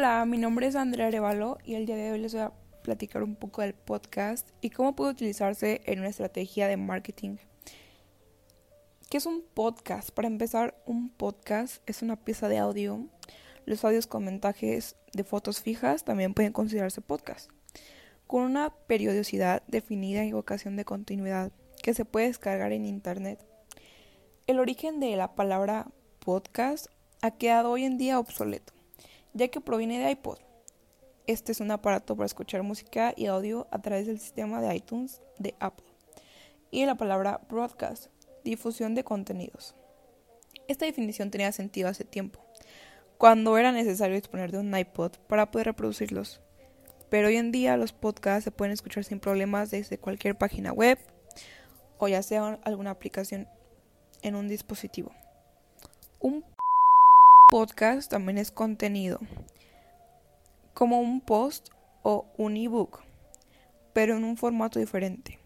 Hola, mi nombre es Andrea Arevalo y el día de hoy les voy a platicar un poco del podcast y cómo puede utilizarse en una estrategia de marketing. ¿Qué es un podcast? Para empezar, un podcast es una pieza de audio. Los audios con montajes de fotos fijas también pueden considerarse podcast, con una periodicidad definida y vocación de continuidad que se puede descargar en Internet. El origen de la palabra podcast ha quedado hoy en día obsoleto ya que proviene de iPod. Este es un aparato para escuchar música y audio a través del sistema de iTunes de Apple. Y la palabra broadcast, difusión de contenidos. Esta definición tenía sentido hace tiempo, cuando era necesario disponer de un iPod para poder reproducirlos. Pero hoy en día los podcasts se pueden escuchar sin problemas desde cualquier página web o ya sea alguna aplicación en un dispositivo. Un podcast también es contenido, como un post o un ebook, pero en un formato diferente,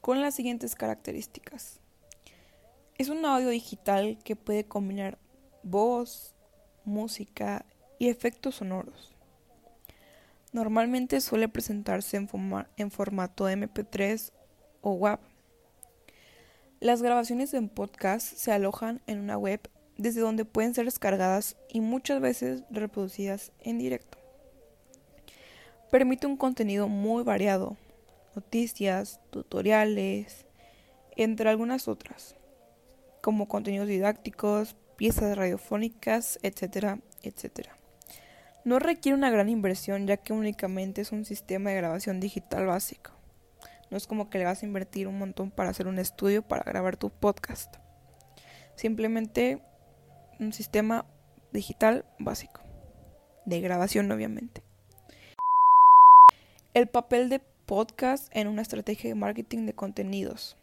con las siguientes características. Es un audio digital que puede combinar voz, música y efectos sonoros. Normalmente suele presentarse en, formato MP3 o WAV. Las grabaciones en podcast se alojan en una web desde donde pueden ser descargadas y muchas veces reproducidas en directo. Permite un contenido muy variado, noticias, tutoriales, entre algunas otras, como contenidos didácticos, piezas radiofónicas, etcétera, etcétera. No requiere una gran inversión ya que únicamente es un sistema de grabación digital básico. No es como que le vas a invertir un montón para hacer un estudio para grabar tu podcast. Simplemente un sistema digital básico, de grabación obviamente. El papel de podcast en una estrategia de marketing de contenidos.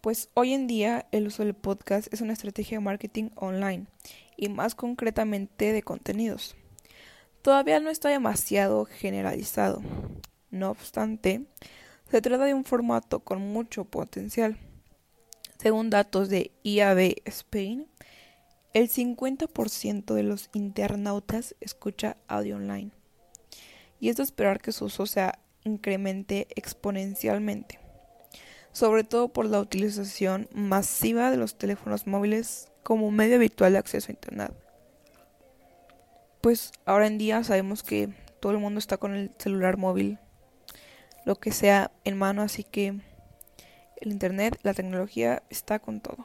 Pues hoy en día el uso del podcast es una estrategia de marketing online y más concretamente de contenidos. Todavía no está demasiado generalizado. No obstante, se trata de un formato con mucho potencial. Según datos de IAB Spain, el 50% de los internautas escucha audio online. Y es de esperar que su uso se incremente exponencialmente, sobre todo por la utilización masiva de los teléfonos móviles como medio habitual de acceso a Internet. Pues ahora en día sabemos que todo el mundo está con el celular móvil, lo que sea en mano, así que el Internet, la tecnología está con todo.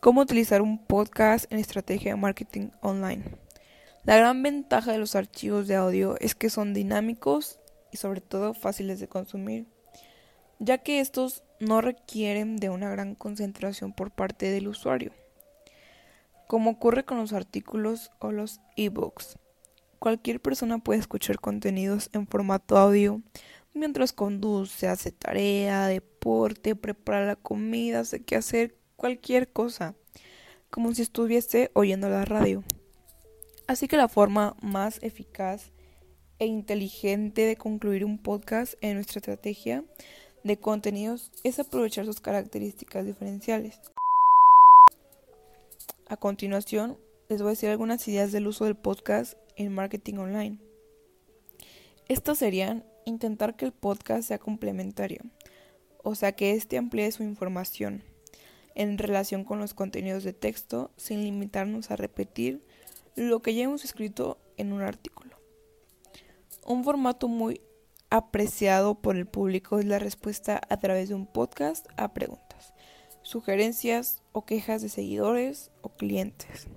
¿Cómo utilizar un podcast en estrategia de marketing online? La gran ventaja de los archivos de audio es que son dinámicos y sobre todo fáciles de consumir, ya que estos no requieren de una gran concentración por parte del usuario, como ocurre con los artículos o los ebooks. Cualquier persona puede escuchar contenidos en formato audio mientras conduce, hace tarea, deporte, prepara la comida, hace qué hacer, cualquier cosa, como si estuviese oyendo la radio. Así que la forma más eficaz e inteligente de concluir un podcast en nuestra estrategia de contenidos es aprovechar sus características diferenciales. A continuación, les voy a decir algunas ideas del uso del podcast en marketing online. Estas serían intentar que el podcast sea complementario, o sea que éste amplíe su información, en relación con los contenidos de texto sin limitarnos a repetir lo que ya hemos escrito en un artículo. Un formato muy apreciado por el público es la respuesta a través de un podcast a preguntas, sugerencias o quejas de seguidores o clientes.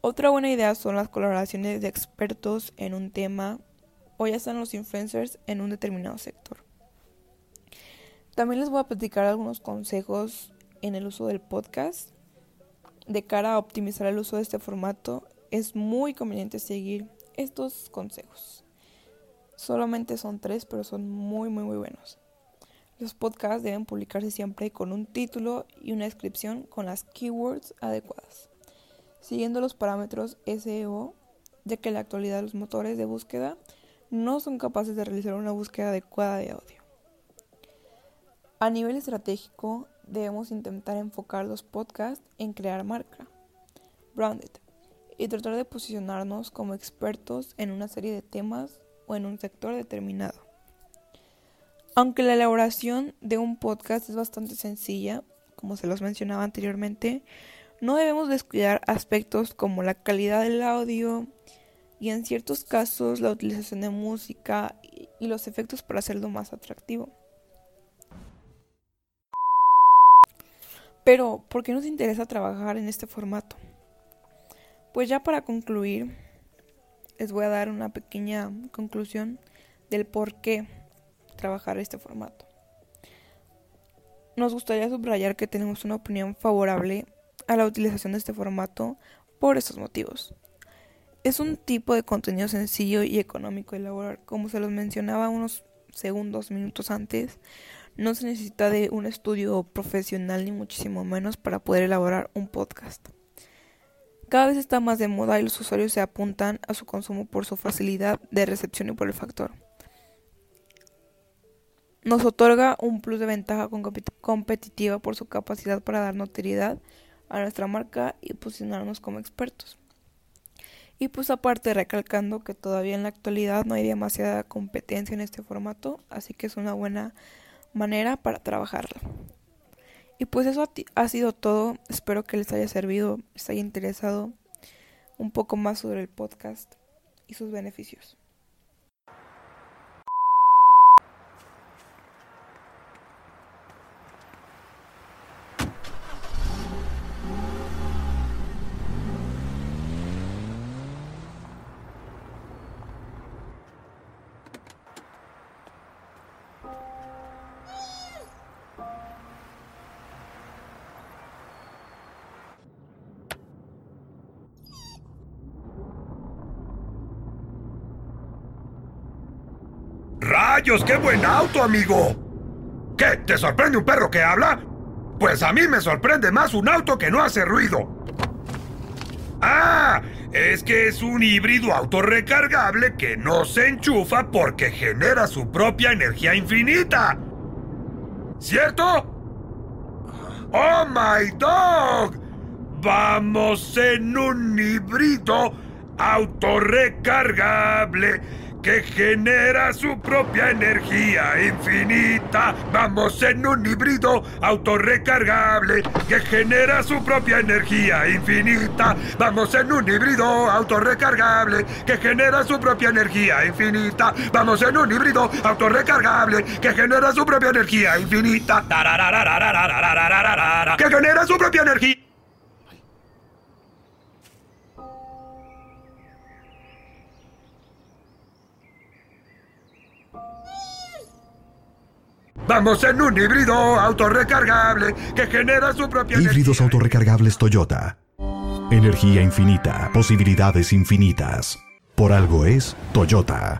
Otra buena idea son las colaboraciones de expertos en un tema o ya están los influencers en un determinado sector. También les voy a platicar algunos consejos en el uso del podcast. De cara a optimizar el uso de este formato, es muy conveniente seguir estos consejos. Solamente son tres, pero son muy, muy, muy buenos. Los podcasts deben publicarse siempre con un título y una descripción con las keywords adecuadas, siguiendo los parámetros SEO, ya que en la actualidad los motores de búsqueda no son capaces de realizar una búsqueda adecuada de audio. A nivel estratégico, debemos intentar enfocar los podcasts en crear marca, branded, y tratar de posicionarnos como expertos en una serie de temas o en un sector determinado. Aunque la elaboración de un podcast es bastante sencilla, como se los mencionaba anteriormente, no debemos descuidar aspectos como la calidad del audio y en ciertos casos la utilización de música y los efectos para hacerlo más atractivo. Pero, ¿por qué nos interesa trabajar en este formato? Pues ya para concluir, les voy a dar una pequeña conclusión del por qué trabajar este formato. Nos gustaría subrayar que tenemos una opinión favorable a la utilización de este formato por estos motivos. Es un tipo de contenido sencillo y económico de elaborar, como se los mencionaba unos segundos, minutos antes, no se necesita de un estudio profesional ni muchísimo menos para poder elaborar un podcast. Cada vez está más de moda y los usuarios se apuntan a su consumo por su facilidad de recepción y por el factor. Nos otorga un plus de ventaja competitiva por su capacidad para dar notoriedad a nuestra marca y posicionarnos como expertos. Y pues aparte recalcando que todavía en la actualidad no hay demasiada competencia en este formato, así que es una buena manera para trabajarlo. Y pues eso ha sido todo. Espero que les haya servido, les haya interesado un poco más sobre el podcast y sus beneficios. ¡Rayos, qué buen auto, amigo! ¿Qué? ¿Te sorprende un perro que habla? Pues a mí me sorprende más un auto que no hace ruido. ¡Ah! Es que es un híbrido autorrecargable que no se enchufa porque genera su propia energía infinita. ¿Cierto? ¡Oh, my dog! Vamos en un híbrido autorrecargable que genera su propia energía infinita. Vamos en un híbrido autorrecargable que genera su propia energía infinita. Vamos en un híbrido autorrecargable que genera su propia energía infinita. Vamos en un híbrido autorrecargable que genera su propia energía infinita. Que genera su propia energía. Vamos en un híbrido autorrecargable que genera su propia Híbridos autorrecargables Toyota. Energía infinita, posibilidades infinitas. Por algo es Toyota.